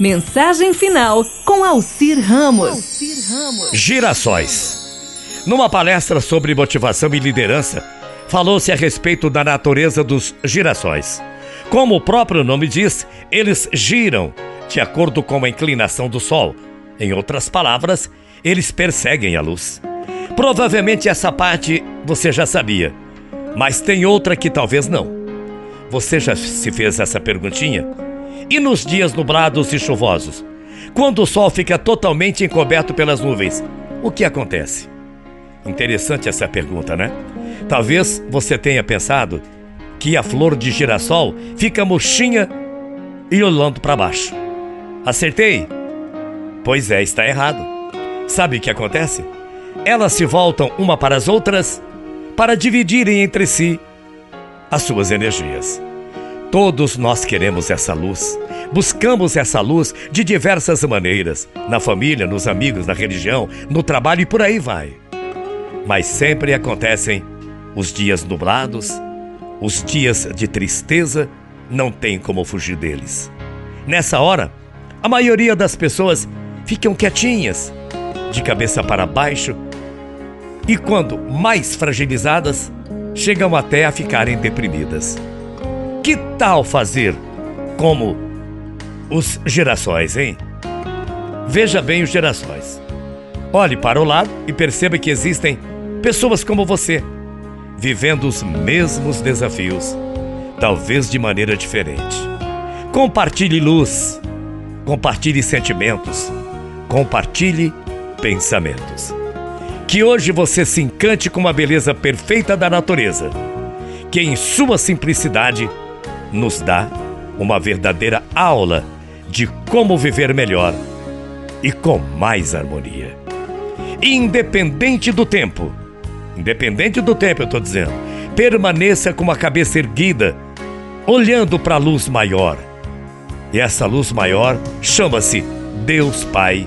Mensagem final com Alcir Ramos. Girassóis. Numa palestra sobre motivação e liderança, falou-se a respeito da natureza dos girassóis. Como o próprio nome diz, eles giram de acordo com a inclinação do Sol. Em outras palavras, eles perseguem a luz. Provavelmente essa parte você já sabia, mas tem outra que talvez não. Você já se fez essa perguntinha? E nos dias nublados e chuvosos? Quando o sol fica totalmente encoberto pelas nuvens, o que acontece? Interessante essa pergunta, né? Talvez você tenha pensado que a flor de girassol fica murchinha e olhando para baixo. Acertei? Pois é, está errado. Sabe o que acontece? Elas se voltam uma para as outras para dividirem entre si as suas energias. Todos nós queremos essa luz. Buscamos essa luz de diversas maneiras, na família, nos amigos, na religião, no trabalho e por aí vai. Mas sempre acontecem os dias nublados, os dias de tristeza, não tem como fugir deles. Nessa hora, a maioria das pessoas ficam quietinhas, de cabeça para baixo, e quando mais fragilizadas, chegam até a ficarem deprimidas. Que tal fazer como os girassóis, hein? Veja bem os girassóis. Olhe para o lado e perceba que existem pessoas como você, vivendo os mesmos desafios, talvez de maneira diferente. Compartilhe luz, compartilhe sentimentos, compartilhe pensamentos. Que hoje você se encante com a beleza perfeita da natureza, que em sua simplicidade nos dá uma verdadeira aula de como viver melhor e com mais harmonia. Independente do tempo, independente do tempo, eu estou dizendo, permaneça com a cabeça erguida, olhando para a luz maior. E essa luz maior chama-se Deus Pai,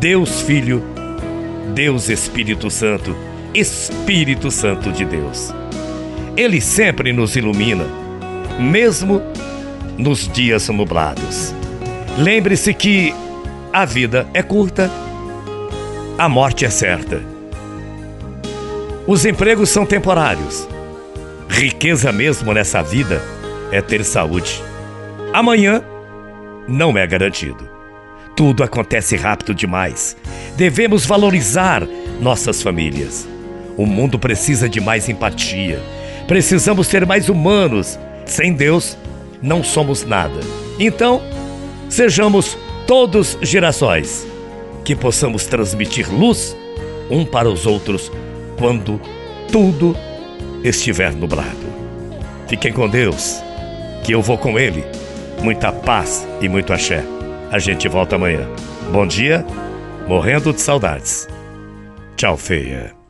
Deus Filho Deus Espírito Santo, Espírito Santo de Deus. Ele sempre nos ilumina, mesmo nos dias nublados. Lembre-se que a vida é curta, a morte é certa. Os empregos são temporários. Riqueza mesmo nessa vida é ter saúde. Amanhã não é garantido. Tudo acontece rápido demais. Devemos valorizar nossas famílias. O mundo precisa de mais empatia. Precisamos ser mais humanos. Sem Deus, não somos nada. Então, sejamos todos gerações que possamos transmitir luz um para os outros quando tudo estiver nublado. Fiquem com Deus, que eu vou com Ele. Muita paz e muito axé. A gente volta amanhã. Bom dia, morrendo de saudades. Tchau, feia.